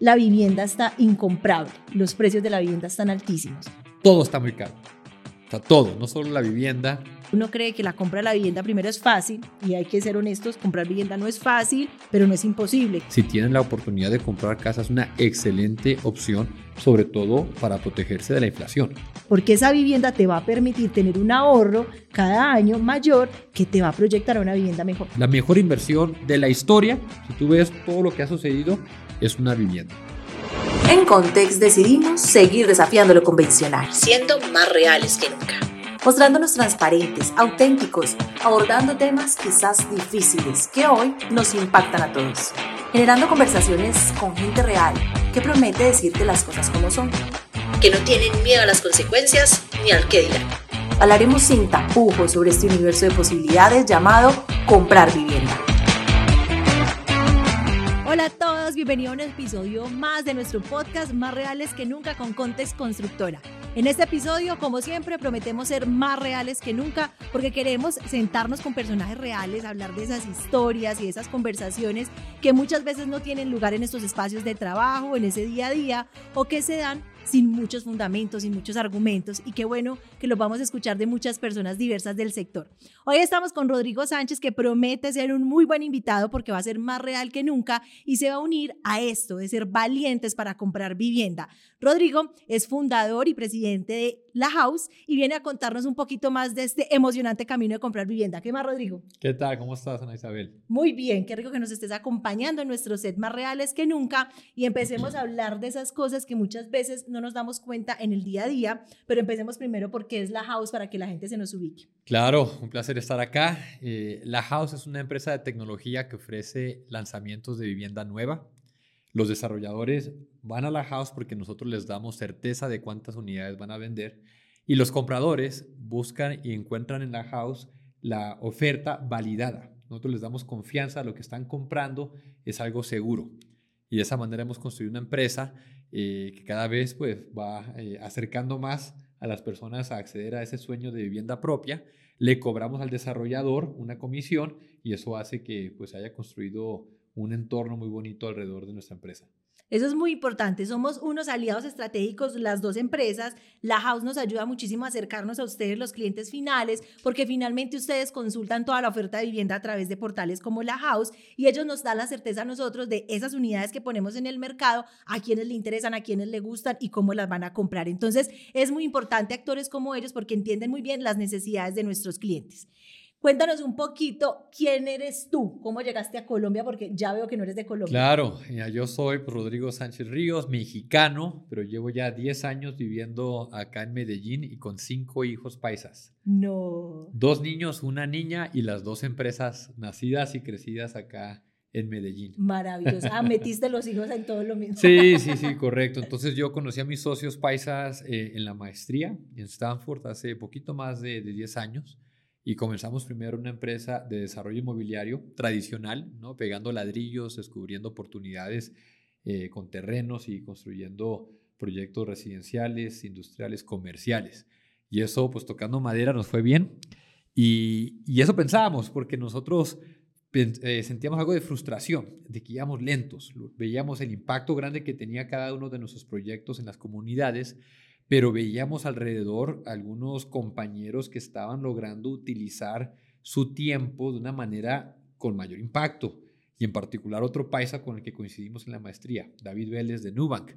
la vivienda está incomprable, los precios de la vivienda están altísimos. Todo está muy caro. O sea, todo, no solo la vivienda, uno cree que la compra de la vivienda primero es fácil y hay que ser honestos, comprar vivienda no es fácil, pero no es imposible. Si tienen la oportunidad de comprar casa es una excelente opción, sobre todo para protegerse de la inflación. Porque esa vivienda te va a permitir tener un ahorro cada año mayor que te va a proyectar a una vivienda mejor. La mejor inversión de la historia, si tú ves todo lo que ha sucedido, es una vivienda. En Context decidimos seguir desafiando lo convencional, siendo más reales que nunca mostrándonos transparentes, auténticos, abordando temas quizás difíciles que hoy nos impactan a todos, generando conversaciones con gente real que promete decirte las cosas como son, que no tienen miedo a las consecuencias ni al que dirán. Hablaremos sin tapujos sobre este universo de posibilidades llamado comprar vivienda. Bienvenidos a un episodio más de nuestro podcast Más Reales que Nunca con Context Constructora. En este episodio, como siempre, prometemos ser más reales que nunca porque queremos sentarnos con personajes reales, hablar de esas historias y esas conversaciones que muchas veces no tienen lugar en estos espacios de trabajo, en ese día a día o que se dan sin muchos fundamentos, sin muchos argumentos y qué bueno que los vamos a escuchar de muchas personas diversas del sector. Hoy estamos con Rodrigo Sánchez que promete ser un muy buen invitado porque va a ser más real que nunca y se va a unir a esto de ser valientes para comprar vivienda. Rodrigo es fundador y presidente de La House y viene a contarnos un poquito más de este emocionante camino de comprar vivienda. ¿Qué más, Rodrigo? ¿Qué tal? ¿Cómo estás, Ana Isabel? Muy bien, qué rico que nos estés acompañando en nuestro set más reales que nunca y empecemos a hablar de esas cosas que muchas veces no nos damos cuenta en el día a día, pero empecemos primero porque es La House para que la gente se nos ubique. Claro, un placer estar acá. Eh, la House es una empresa de tecnología que ofrece lanzamientos de vivienda nueva los desarrolladores van a la house porque nosotros les damos certeza de cuántas unidades van a vender y los compradores buscan y encuentran en la house la oferta validada. Nosotros les damos confianza lo que están comprando, es algo seguro. Y de esa manera hemos construido una empresa eh, que cada vez pues, va eh, acercando más a las personas a acceder a ese sueño de vivienda propia. Le cobramos al desarrollador una comisión y eso hace que pues, haya construido un entorno muy bonito alrededor de nuestra empresa. Eso es muy importante. Somos unos aliados estratégicos, las dos empresas. La House nos ayuda muchísimo a acercarnos a ustedes, los clientes finales, porque finalmente ustedes consultan toda la oferta de vivienda a través de portales como La House y ellos nos dan la certeza a nosotros de esas unidades que ponemos en el mercado, a quienes le interesan, a quienes le gustan y cómo las van a comprar. Entonces, es muy importante actores como ellos porque entienden muy bien las necesidades de nuestros clientes. Cuéntanos un poquito quién eres tú, cómo llegaste a Colombia, porque ya veo que no eres de Colombia. Claro, yo soy Rodrigo Sánchez Ríos, mexicano, pero llevo ya 10 años viviendo acá en Medellín y con cinco hijos paisas. No. Dos niños, una niña y las dos empresas nacidas y crecidas acá en Medellín. Maravilloso. Ah, metiste los hijos en todo lo mismo. Sí, sí, sí, correcto. Entonces yo conocí a mis socios paisas eh, en la maestría en Stanford hace poquito más de, de 10 años y comenzamos primero una empresa de desarrollo inmobiliario tradicional, ¿no? pegando ladrillos, descubriendo oportunidades eh, con terrenos y construyendo proyectos residenciales, industriales, comerciales. Y eso, pues tocando madera, nos fue bien. Y, eso pensábamos, porque nosotros eh, sentíamos algo de frustración, de que íbamos lentos, veíamos el impacto grande que tenía cada uno de nuestros proyectos en las comunidades, pero veíamos alrededor algunos compañeros que estaban logrando utilizar su tiempo de una manera con mayor impacto. Y en particular otro paisa con el que coincidimos en la maestría, David Vélez de Nubank.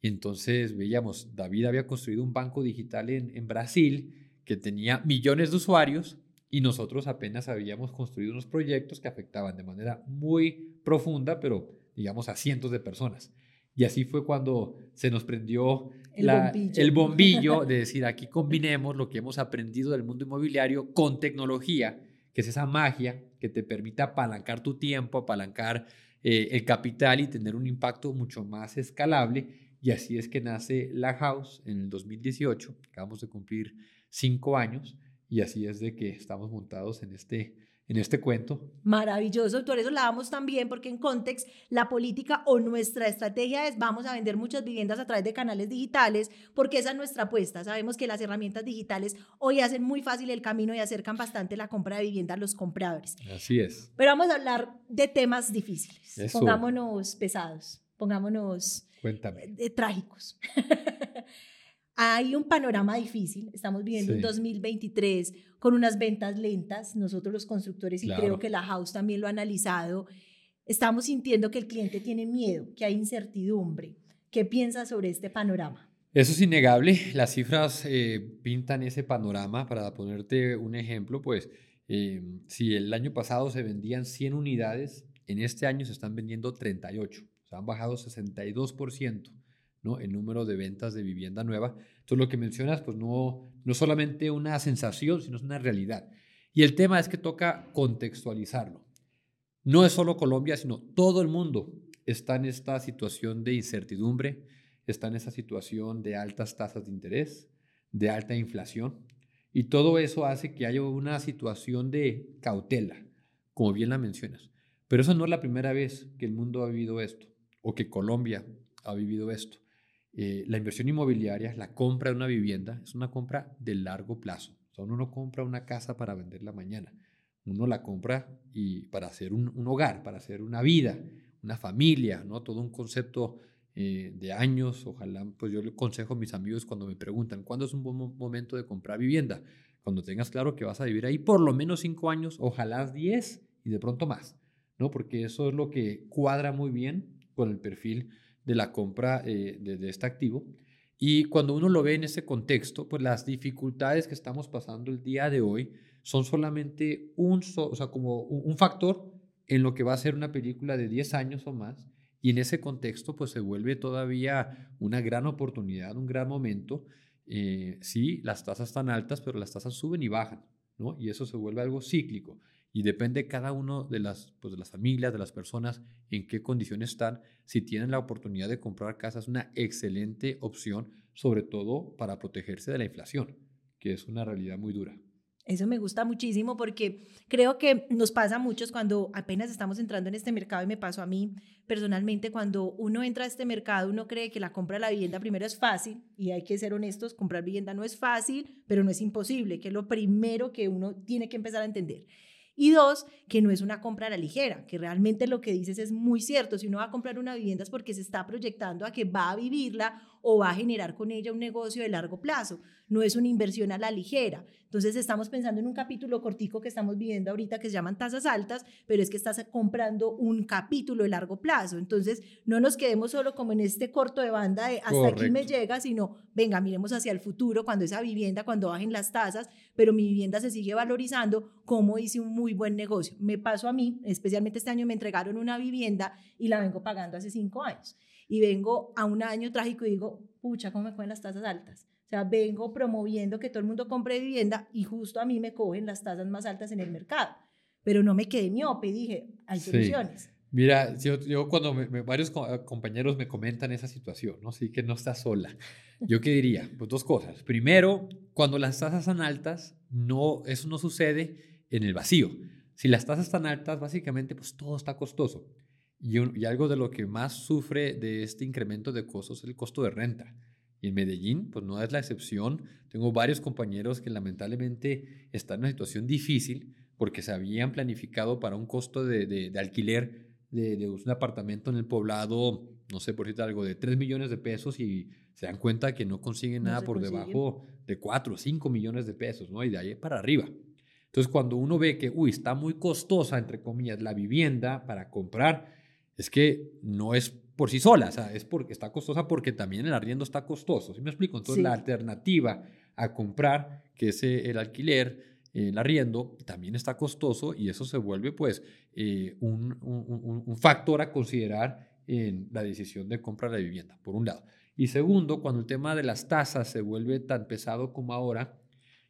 Y entonces veíamos, David había construido un banco digital en, en Brasil que tenía millones de usuarios y nosotros apenas habíamos construido unos proyectos que afectaban de manera muy profunda, pero digamos a cientos de personas. Y así fue cuando se nos prendió el, bombillo. de decir, aquí combinemos lo que hemos aprendido del mundo inmobiliario con tecnología, que es esa magia que te permite apalancar tu tiempo, apalancar eh, el capital y tener un impacto mucho más escalable. Y así es que nace La House en el 2018. Acabamos de cumplir cinco años y así es de que estamos montados en este en este cuento. Maravilloso, por eso la damos también, porque en Context la política o nuestra estrategia es vamos a vender muchas viviendas a través de canales digitales, porque esa es nuestra apuesta. Sabemos que las herramientas digitales hoy hacen muy fácil el camino y acercan bastante la compra de vivienda a los compradores. Así es. Pero vamos a hablar de temas difíciles. Pongámonos pesados pongámonos Cuéntame. eh, trágicos. Hay un panorama difícil, estamos viviendo un Sí. 2023 con unas ventas lentas, nosotros los constructores, y Claro. creo que la House también lo ha analizado, estamos sintiendo que el cliente tiene miedo, que hay incertidumbre. ¿Qué piensas sobre este panorama? Eso es innegable. Las cifras eh, pintan ese panorama. Para ponerte un ejemplo, pues eh, si el año pasado se vendían 100 unidades, en este año se están vendiendo 38. O sea, han bajado 62%. ¿No? el número de ventas de vivienda nueva. Entonces, lo que mencionas, pues no, no solamente una sensación, sino es una realidad. Y el tema es que toca contextualizarlo. No es solo Colombia, sino todo el mundo está en esta situación de incertidumbre, está en esa situación de altas tasas de interés, de alta inflación, y todo eso hace que haya una situación de cautela, como bien la mencionas. Pero eso no es la primera vez que el mundo ha vivido esto, o que Colombia ha vivido esto. Eh, la inversión inmobiliaria, la compra de una vivienda, es una compra de largo plazo. O uno no compra una casa para venderla mañana. Uno la compra y para hacer un, hogar, para hacer una vida, una familia, ¿no? Todo un concepto eh, de años. Ojalá, pues yo le aconsejo a mis amigos cuando me preguntan, ¿cuándo es un buen mo- momento de comprar vivienda? Cuando tengas claro que vas a vivir ahí por lo menos cinco años, ojalá 10 y de pronto más, ¿no? Porque eso es lo que cuadra muy bien con el perfil de la compra eh, de, este activo. Y cuando uno lo ve en ese contexto, pues las dificultades que estamos pasando el día de hoy son solamente un, so- o sea, como un factor en lo que va a ser una película de 10 años o más. Y en ese contexto, pues se vuelve todavía una gran oportunidad, un gran momento. Eh, sí, las tasas están altas, pero las tasas suben y bajan, ¿no? Y eso se vuelve algo cíclico. Y depende cada uno de las, pues, de las familias, de las personas, en qué condiciones están. Si tienen la oportunidad de comprar casa, es una excelente opción, sobre todo para protegerse de la inflación, que es una realidad muy dura. Eso me gusta muchísimo porque creo que nos pasa a muchos cuando apenas estamos entrando en este mercado y me pasó a mí personalmente cuando uno entra a este mercado uno cree que la compra de la vivienda primero es fácil y hay que ser honestos, comprar vivienda no es fácil, pero no es imposible, que es lo primero que uno tiene que empezar a entender. Y dos, que no es una compra a la ligera, que realmente lo que dices es muy cierto. Si uno va a comprar una vivienda es porque se está proyectando a que va a vivirla o va a generar con ella un negocio de largo plazo. No es una inversión a la ligera. Entonces estamos pensando en un capítulo cortico que estamos viviendo ahorita que se llaman tasas altas, pero es que estás comprando un capítulo de largo plazo. Entonces no nos quedemos solo como en este corto de banda de hasta aquí me Correcto. llega, sino venga, miremos hacia el futuro, cuando esa vivienda, cuando bajen las tasas, pero mi vivienda se sigue valorizando, como hice un muy buen negocio. Me pasó a mí, especialmente este año me entregaron una vivienda y la vengo pagando hace cinco años. Y vengo a un año trágico y digo, pucha, ¿cómo me cogen las tasas altas? O sea, vengo promoviendo que todo el mundo compre vivienda y justo a mí me cogen las tasas más altas en el mercado. Pero no me quedé miope, dije, hay Sí. soluciones. Mira, yo, yo cuando me- me- varios eh, compañeros me comentan esa situación, ¿no? Sí que no estás sola. ¿Yo qué diría? Pues dos cosas. Primero, cuando las tasas son altas, no, eso no sucede en el vacío. Si las tasas están altas, básicamente, pues todo está costoso. Y, un- y algo de lo que más sufre de este incremento de costos es el costo de renta. Y en Medellín, pues no es la excepción. Tengo varios compañeros que lamentablemente están en una situación difícil porque se habían planificado para un costo de, de- de alquiler de, de un apartamento en el poblado, no sé por decirte algo, de 3 millones de pesos y se dan cuenta que no consiguen No nada por debajo de 4 o 5 millones de pesos, ¿no? Y de ahí para arriba. Entonces, cuando uno ve que, uy, está muy costosa, entre comillas, la vivienda para comprar, es que no es por sí sola, o sea, es porque está costosa porque también el arriendo está costoso. ¿Sí me explico? Entonces, Sí. la alternativa a comprar, que es eh, el alquiler, eh, el arriendo, también está costoso y eso se vuelve, pues, eh, un, un- un- un factor a considerar en la decisión de compra de la vivienda, por un lado. Y segundo, cuando el tema de las tasas se vuelve tan pesado como ahora,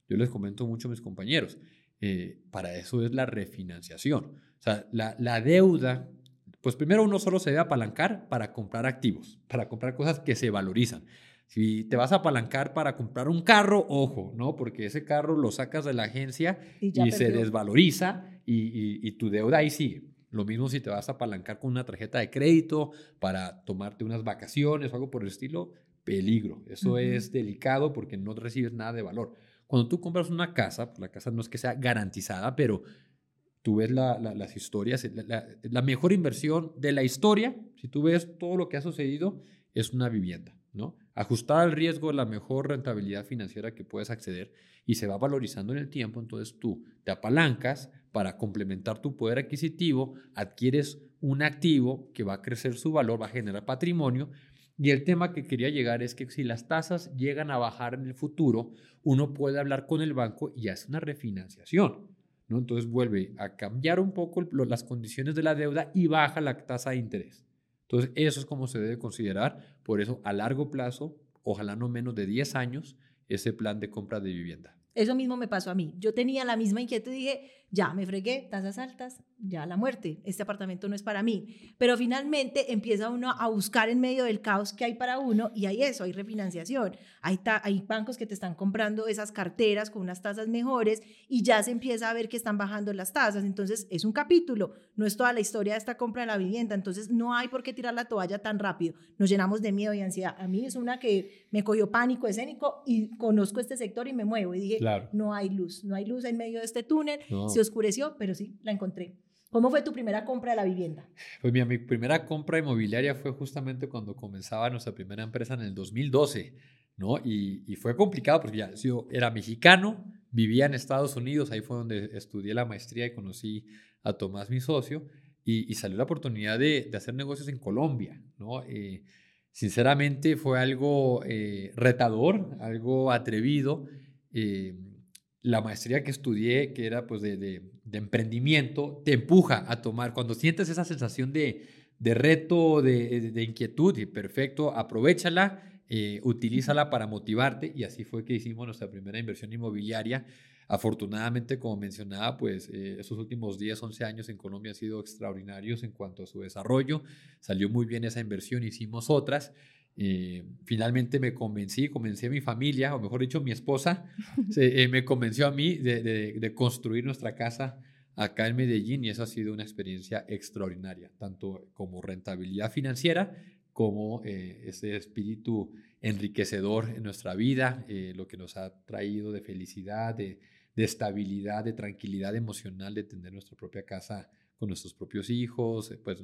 yo les comento mucho a mis compañeros, eh, para eso es la refinanciación. O sea, la, la deuda, pues primero uno solo se debe apalancar para comprar activos, para comprar cosas que se valorizan. Si te vas a apalancar para comprar un carro, ojo, ¿no? Porque ese carro lo sacas de la agencia Y se desvaloriza y, y- y tu deuda ahí sigue. Lo mismo si te vas a apalancar con una tarjeta de crédito para tomarte unas vacaciones o algo por el estilo, peligro. Eso es delicado porque no recibes nada de valor. Cuando tú compras una casa, pues la casa no es que sea garantizada, pero tú ves las historias, la, mejor inversión de la historia, si tú ves todo lo que ha sucedido, es una vivienda, ¿no? Ajustada al riesgo, la mejor rentabilidad financiera que puedes acceder y se va valorizando en el tiempo, entonces tú te apalancas para complementar tu poder adquisitivo, adquieres un activo que va a crecer su valor, va a generar patrimonio. Y el tema que quería llegar es que si las tasas llegan a bajar en el futuro, uno puede hablar con el banco y hace una refinanciación. Entonces vuelve a cambiar un poco las condiciones de la deuda y baja la tasa de interés. Entonces eso es como se debe considerar. Por eso a largo plazo, ojalá no menos de 10 años, ese plan de compra de vivienda. Eso mismo me pasó a mí. Yo tenía la misma inquietud y dije, ya me fregué, tasas altas, ya la muerte, este apartamento no es para mí. Pero finalmente empieza uno a buscar en medio del caos que hay para uno y hay eso, hay refinanciación, hay, hay bancos que te están comprando esas carteras con unas tasas mejores y ya se empieza a ver que están bajando las tasas. Entonces es un capítulo, no es toda la historia de esta compra de la vivienda. Entonces no hay por qué tirar la toalla tan rápido. Nos llenamos de miedo y ansiedad. A mí es una que me cogió pánico escénico y conozco este sector y me muevo y dije, no hay luz, no hay luz en medio de este túnel oscureció, pero sí, la encontré. ¿Cómo fue tu primera compra de la vivienda? Pues mi primera compra inmobiliaria fue justamente cuando comenzaba nuestra primera empresa en el 2012, ¿no? Y, y, fue complicado porque ya yo era mexicano, vivía en Estados Unidos, ahí fue donde estudié la maestría y conocí a Tomás, mi socio, y, salió la oportunidad de, de, hacer negocios en Colombia, ¿no? Eh, sinceramente fue algo eh, retador, algo atrevido. Eh, la maestría que estudié, que era pues de, de, emprendimiento, te empuja a tomar, cuando sientes esa sensación de, de reto, de, inquietud, y perfecto, aprovechala, eh, utilízala para motivarte, y así fue que hicimos nuestra primera inversión inmobiliaria. Afortunadamente, como mencionaba, pues eh, esos últimos 10, 11 años en Colombia han sido extraordinarios en cuanto a su desarrollo. Salió muy bien esa inversión, hicimos otras. Eh, finalmente me convencí, convencí a mi familia, o mejor dicho, mi esposa, eh, me convenció a mí de, construir nuestra casa acá en Medellín y eso ha sido una experiencia extraordinaria, tanto como rentabilidad financiera como eh, ese espíritu enriquecedor en nuestra vida, lo que nos ha traído de felicidad, de, de, estabilidad, de tranquilidad emocional, de tener nuestra propia casa con nuestros propios hijos, pues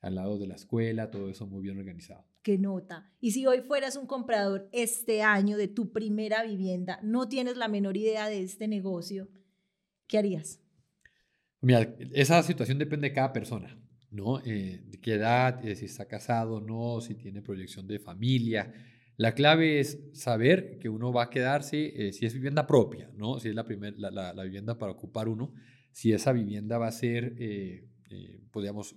al lado de la escuela, todo eso muy bien organizado. Qué nota. Y si hoy fueras un comprador este año de tu primera vivienda, no tienes la menor idea de este negocio, ¿qué harías? Mira, esa situación depende de cada persona, ¿no? Eh, de qué edad, eh, si está casado o no, si tiene proyección de familia. La clave es saber que uno va a quedarse, eh, si es vivienda propia, ¿no? Si es la, primer, la, la, vivienda para ocupar uno, si esa vivienda va a ser, podríamos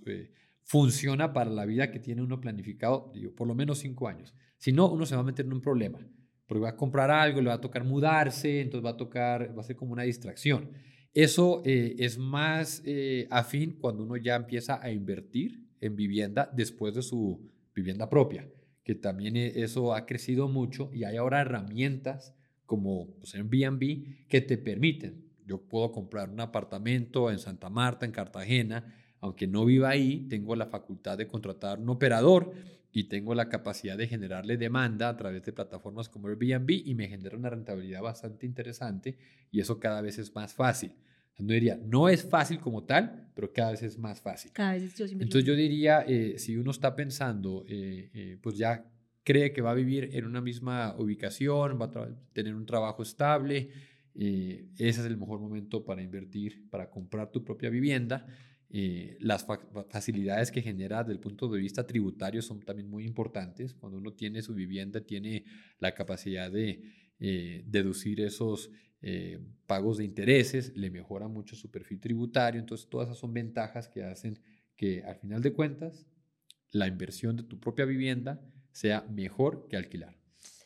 funciona para la vida que tiene uno planificado, digo, por lo menos cinco años. Si no, uno se va a meter en un problema, porque va a comprar algo, le va a tocar mudarse, entonces va a tocar, va a ser como una distracción. Eso eh, es más eh, afín cuando uno ya empieza a invertir en vivienda después de su vivienda propia, que también e, eso ha crecido mucho y hay ahora herramientas como pues, Airbnb que te permiten. Yo puedo comprar un apartamento en Santa Marta, en Cartagena, aunque no viva ahí, tengo la facultad de contratar un operador y tengo la capacidad de generarle demanda a través de plataformas como Airbnb y me genera una rentabilidad bastante interesante y eso cada vez es más fácil. No diría, no es fácil como tal, pero cada vez es más fácil. Cada vez yo Entonces yo diría, eh, si uno está pensando, eh, eh, pues ya cree que va a vivir en una misma ubicación, va a tener un trabajo estable, ese es el mejor momento para invertir, para comprar tu propia vivienda. Eh, las facilidades que genera desde el punto de vista tributario son también muy importantes. Cuando uno tiene su vivienda, tiene la capacidad de eh, deducir esos eh, pagos de intereses, le mejora mucho su perfil tributario. Entonces, todas esas son ventajas que hacen que al final de cuentas la inversión de tu propia vivienda sea mejor que alquilar.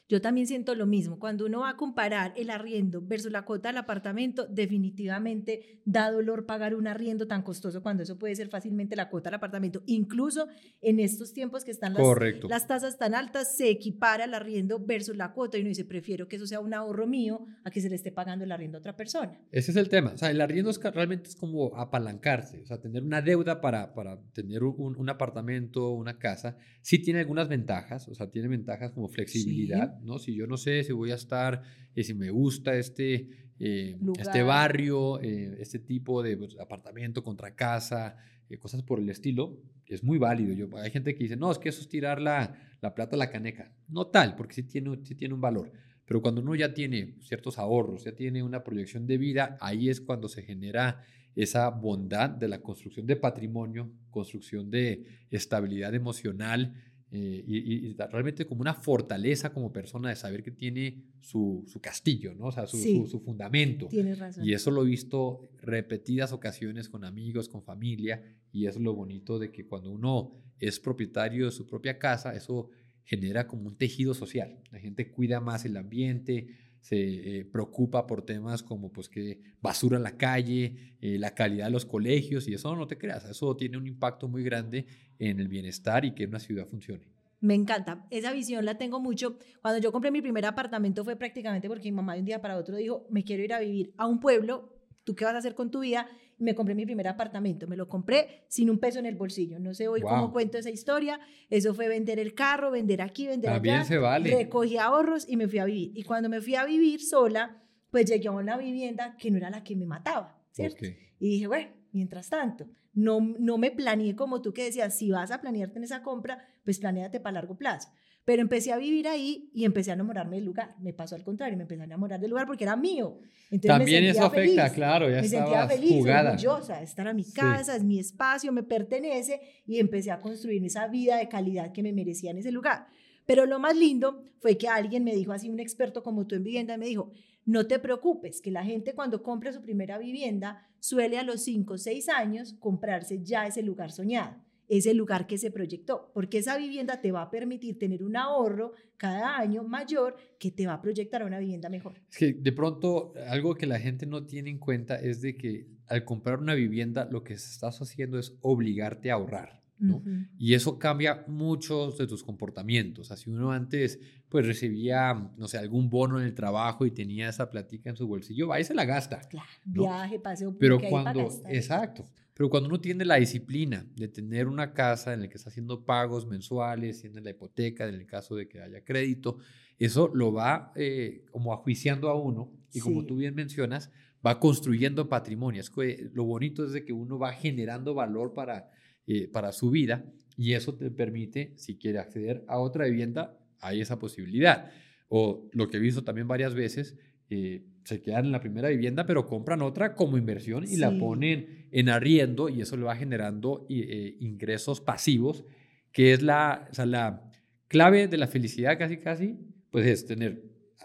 Yo también siento lo mismo. Cuando uno va a comparar el arriendo versus la cuota del apartamento, definitivamente da dolor pagar un arriendo tan costoso cuando eso puede ser fácilmente la cuota del apartamento. Incluso en estos tiempos que están las, las tasas tan altas, se equipara el arriendo versus la cuota y uno dice, prefiero que eso sea un ahorro mío a que se le esté pagando el arriendo a otra persona. Ese es el tema. O sea, el arriendo es, realmente es como apalancarse, o sea, tener una deuda para, para tener un, un apartamento, una casa. Sí tiene algunas ventajas, o sea, tiene ventajas como flexibilidad ¿no? Si yo no sé si voy a estar, eh, si me gusta este, eh, este barrio, eh, este tipo de pues, apartamento contra casa, cosas por el estilo, es muy válido. Yo, hay gente que dice, no, es que eso es tirar la, la plata a la caneca. No tal, porque sí tiene, sí tiene un valor. Pero cuando uno ya tiene ciertos ahorros, ya tiene una proyección de vida, ahí es cuando se genera esa bondad de la construcción de patrimonio, construcción de estabilidad emocional eh, y, realmente como una fortaleza como persona de saber que tiene su, castillo, ¿no? O sea, su, su, fundamento. Tienes razón. Y eso lo he visto repetidas ocasiones con amigos, con familia, y eso es lo bonito de que cuando uno es propietario de su propia casa, eso genera como un tejido social. La gente cuida más el ambiente, se eh, preocupa por temas como pues que basura en la calle, eh, la calidad de los colegios y eso no te creas, eso tiene un impacto muy grande en el bienestar y que una ciudad funcione. Me encanta, esa visión la tengo mucho. Cuando yo compré mi primer apartamento fue prácticamente porque mi mamá de un día para otro dijo, me quiero ir a vivir a un pueblo, ¿tú qué vas a hacer con tu vida? Me compré mi primer apartamento. Me lo compré sin un peso en el bolsillo. No sé hoy cómo cuento esa historia. Eso fue vender el carro, vender aquí, vender También Se vale. Recogí ahorros y me fui a vivir. Y cuando me fui a vivir sola, pues llegué a una vivienda que no era la que me mataba, ¿cierto? Y dije, bueno, mientras tanto, no, no me planeé como tú que decías, si vas a planearte en esa compra, pues planeate para largo plazo. Pero empecé a vivir ahí y empecé a enamorarme del lugar. Me pasó al contrario, me empecé a enamorar del lugar porque era mío. Entonces También eso afecta, claro, ya Me sentía feliz, jugada. orgullosa, estar a mi casa, es mi espacio, me pertenece y empecé a construir esa vida de calidad que me merecía en ese lugar. Pero lo más lindo fue que alguien me dijo, así un experto como tú en vivienda, me dijo, no te preocupes, que la gente cuando compra su primera vivienda suele a los 5 o 6 años comprarse ya ese lugar soñado es el lugar que se proyectó, porque esa vivienda te va a permitir tener un ahorro cada año mayor que te va a proyectar a una vivienda mejor. Es que de pronto algo que la gente no tiene en cuenta es de que al comprar una vivienda lo que estás haciendo es obligarte a ahorrar. ¿no? Y eso cambia muchos de tus comportamientos. Así uno antes pues recibía, no sé, algún bono en el trabajo y tenía esa platica en su bolsillo, va y se la gasta. Claro, viaje, paseo. Pero cuando, exacto, pero cuando uno tiene la disciplina de tener una casa en la que está haciendo pagos mensuales, tiene la hipoteca, en el caso de que haya crédito, eso lo va eh, como ajuiciando a uno y como tú bien mencionas, va construyendo patrimonio. lo bonito es de que uno va generando valor para, eh, para su vida y eso te permite, si quiere acceder a otra vivienda, hay esa posibilidad. O lo que he visto también varias veces, eh, se quedan en la primera vivienda, pero compran otra como inversión y la ponen en arriendo y eso le va generando eh, ingresos pasivos, que es la, la clave de la felicidad casi casi, pues es tener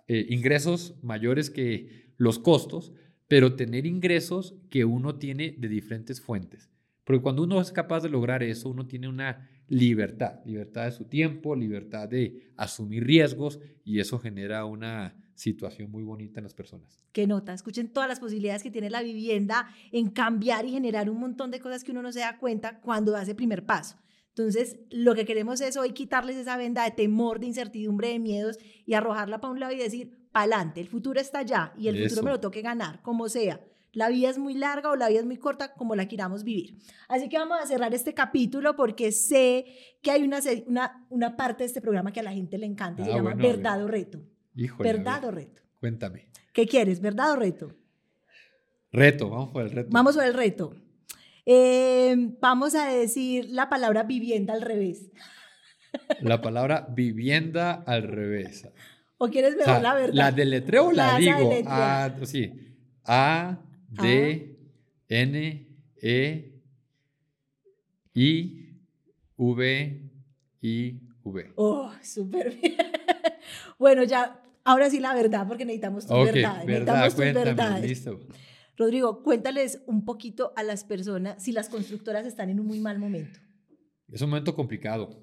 eh, ingresos mayores que los costos, pero tener ingresos que uno tiene de diferentes fuentes. Porque cuando uno es capaz de lograr eso, uno tiene una libertad, libertad de su tiempo, libertad de asumir riesgos y eso genera una situación muy bonita en las personas. Qué nota, escuchen todas las posibilidades que tiene la vivienda en cambiar y generar un montón de cosas que uno no se da cuenta cuando ese primer paso. Entonces, lo que queremos es hoy quitarles esa venda de temor, de incertidumbre, de miedos y arrojarla para un lado y decir, pa'lante, el futuro está allá y el futuro me lo toque ganar, como sea. La vida es muy larga o la vida es muy corta, como la queramos vivir. Así que vamos a cerrar este capítulo porque sé que hay una, una, una parte de este programa que a la gente le encanta, se ah, llama Verdad o Reto. ¿Verdad o reto? Cuéntame. ¿Qué quieres, verdad o reto? Reto, vamos por el reto. Vamos por el reto. Eh, vamos a decir la palabra vivienda al revés. La palabra vivienda al revés. ¿O quieres ver la verdad? ¿La deletreo o la, digo? A, ah, sí. A, D, N, E, I, V, I, V. Oh, súper bien. Bueno, ya ahora sí la verdad, porque necesitamos tu verdad. Necesitamos verdad, Listo. Rodrigo, cuéntales un poquito a las personas si las constructoras están en un muy mal momento. Es un momento complicado.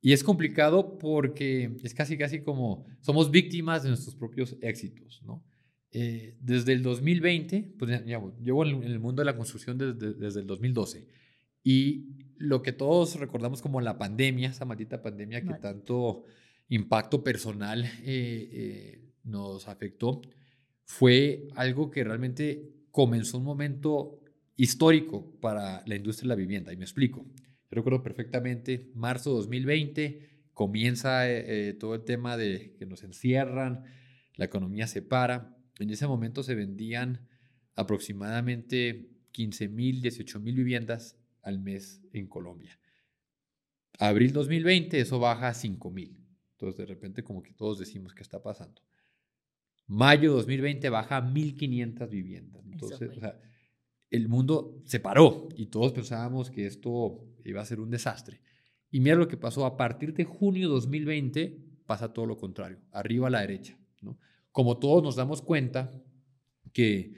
Y es complicado porque es casi, casi como somos víctimas de nuestros propios éxitos, ¿no? Eh, desde el 2020, pues ya, llevo en el mundo de la construcción desde, desde, el 2012. Y lo que todos recordamos como la pandemia, esa maldita pandemia que tanto impacto personal eh, eh, nos afectó, fue algo que realmente comenzó un momento histórico para la industria de la vivienda. Y me explico. Yo recuerdo perfectamente, marzo 2020, comienza eh, todo el tema de que nos encierran, la economía se para. En ese momento se vendían aproximadamente 15 mil, 18 mil viviendas al mes en Colombia. Abril 2020 eso baja a 5 mil. Entonces de repente como que todos decimos qué está pasando. Mayo 2020 baja a 1.500 viviendas. Entonces, o sea, el mundo se paró y todos pensábamos que esto iba a ser un desastre. Y mira lo que pasó, a partir de junio 2020 pasa todo lo contrario, arriba a la derecha. ¿no? Como todos nos damos cuenta que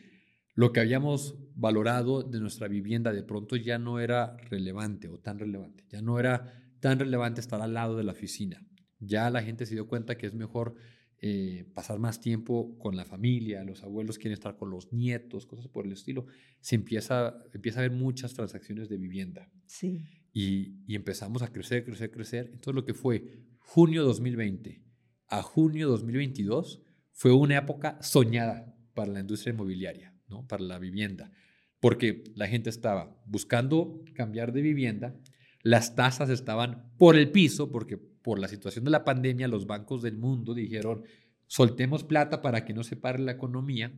lo que habíamos valorado de nuestra vivienda de pronto ya no era relevante o tan relevante, ya no era tan relevante estar al lado de la oficina. Ya la gente se dio cuenta que es mejor eh, pasar más tiempo con la familia, los abuelos quieren estar con los nietos, cosas por el estilo. Se empieza, empieza a haber muchas transacciones de vivienda. Sí. Y, y empezamos a crecer, crecer, crecer. Entonces lo que fue junio 2020 a junio 2022 fue una época soñada para la industria inmobiliaria, ¿no? para la vivienda, porque la gente estaba buscando cambiar de vivienda, las tasas estaban por el piso, porque por la situación de la pandemia los bancos del mundo dijeron, soltemos plata para que no se pare la economía.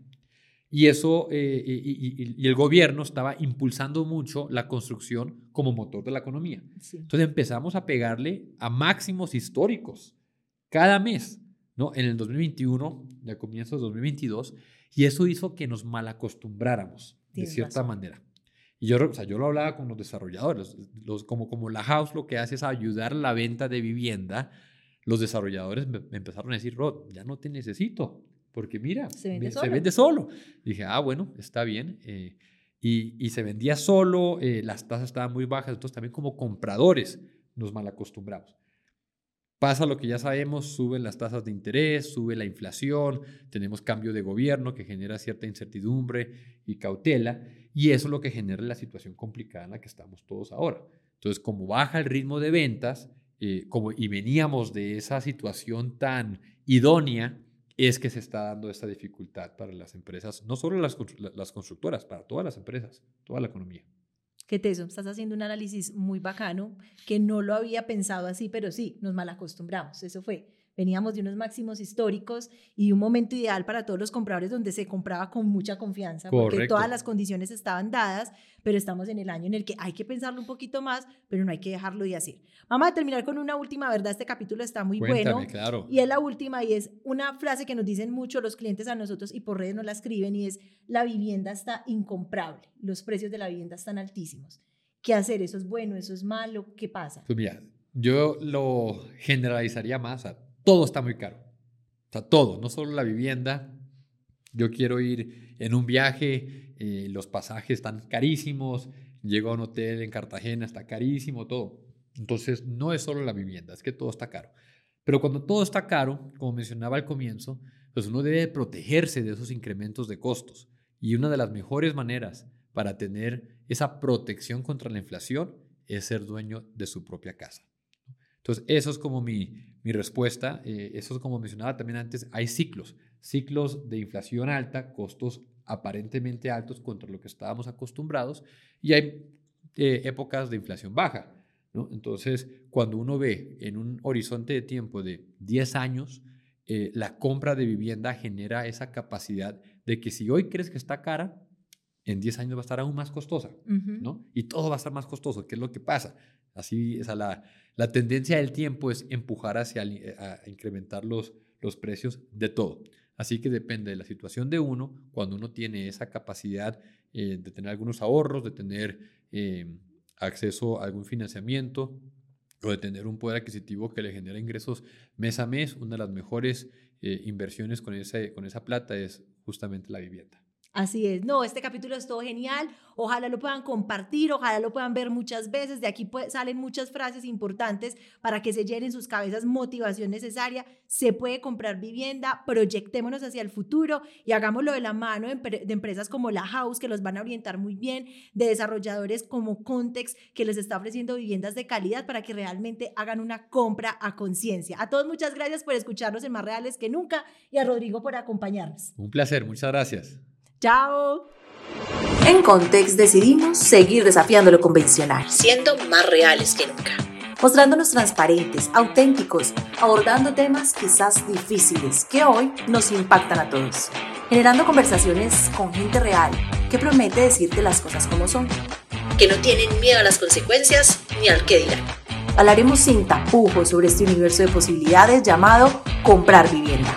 Y eso, eh, y, el gobierno estaba impulsando mucho la construcción como motor de la economía. Entonces empezamos a pegarle a máximos históricos cada mes, ¿no? En el 2021, ya comienzo de 2022, y eso hizo que nos malacostumbráramos, de cierta manera. Y yo, o sea, yo lo hablaba con los desarrolladores, los, como, como la house lo que hace es ayudar a la venta de vivienda, los desarrolladores me, empezaron a decir, Rod, ya no te necesito, porque mira, se vende, solo. Dije, ah, bueno, está bien. Eh, y, y, se vendía solo, eh, las tasas estaban muy bajas, entonces también como compradores nos malacostumbramos. Pasa lo que ya sabemos, suben las tasas de interés, sube la inflación, tenemos cambio de gobierno que genera cierta incertidumbre y cautela, y eso es lo que genera la situación complicada en la que estamos todos ahora. Entonces, como baja el ritmo de ventas, eh, como, y veníamos de esa situación tan idónea, es que se está dando esta dificultad para las empresas, no solo las, las constructoras, para todas las empresas, toda la economía. Qué teso, estás haciendo un análisis muy bacano que no lo había pensado así, pero sí, nos malacostumbramos, eso fue. Veníamos de unos máximos históricos y un momento ideal para todos los compradores donde se compraba con mucha confianza, porque todas las condiciones estaban dadas, pero estamos en el año en el que hay que pensarlo un poquito más, pero no hay que dejarlo de hacer. Vamos a terminar con una última verdad, este capítulo está muy bueno. Claro. Y es la última y es una frase que nos dicen mucho los clientes a nosotros y por redes nos la escriben y es, la vivienda está incomprable, los precios de la vivienda están altísimos. ¿Qué hacer? ¿Eso es bueno? ¿Eso es malo? ¿Qué pasa? Pues mira, yo lo generalizaría más a todo está muy caro. O sea, todo, no solo la vivienda. Yo quiero ir en un viaje, eh, los pasajes están carísimos, llego a un hotel en Cartagena, está carísimo, todo. Entonces, no es solo la vivienda, es que todo está caro. Pero cuando todo está caro, como mencionaba al comienzo, pues uno debe protegerse de esos incrementos de costos. Y una de las mejores maneras para tener esa protección contra la inflación es ser dueño de su propia casa. Entonces, eso es como mi, mi respuesta. Eh, eso es como mencionaba también antes, hay ciclos, ciclos de inflación alta, costos aparentemente altos contra lo que estábamos acostumbrados, y hay eh, épocas de inflación baja. ¿no? Entonces, cuando uno ve en un horizonte de tiempo de 10 años, eh, la compra de vivienda genera esa capacidad de que si hoy crees que está cara, en 10 años va a estar aún más costosa, ¿no? Y todo va a estar más costoso. ¿Qué es lo que pasa? Así, es la, la tendencia del tiempo es empujar hacia eh, incrementar los, los precios de todo. Así que depende de la situación de uno, cuando uno tiene esa capacidad eh, de tener algunos ahorros, de tener eh, acceso a algún financiamiento o de tener un poder adquisitivo que le genera ingresos mes a mes, una de las mejores inversiones con, ese, con esa plata es justamente la vivienda. Así es, no, este capítulo es todo genial, ojalá lo puedan compartir, ojalá lo puedan ver muchas veces, de aquí salen muchas frases importantes para que se llenen sus cabezas motivación necesaria, se puede comprar vivienda, proyectémonos hacia el futuro y hagámoslo de la mano de, empresas como La House que los van a orientar muy bien, de desarrolladores como Context que les está ofreciendo viviendas de calidad para que realmente hagan una compra a conciencia. A todos muchas gracias por escucharnos en Más Reales que Nunca y a Rodrigo por acompañarnos. Un placer, muchas gracias. Chao. En Context decidimos seguir desafiando lo convencional, siendo más reales que nunca mostrándonos transparentes, auténticos, abordando temas quizás difíciles que hoy nos impactan a todos, generando conversaciones con gente real que promete decirte las cosas como son, que no tienen miedo a las consecuencias ni al que dirán. Hablaremos sin tapujos sobre este universo de posibilidades llamado comprar vivienda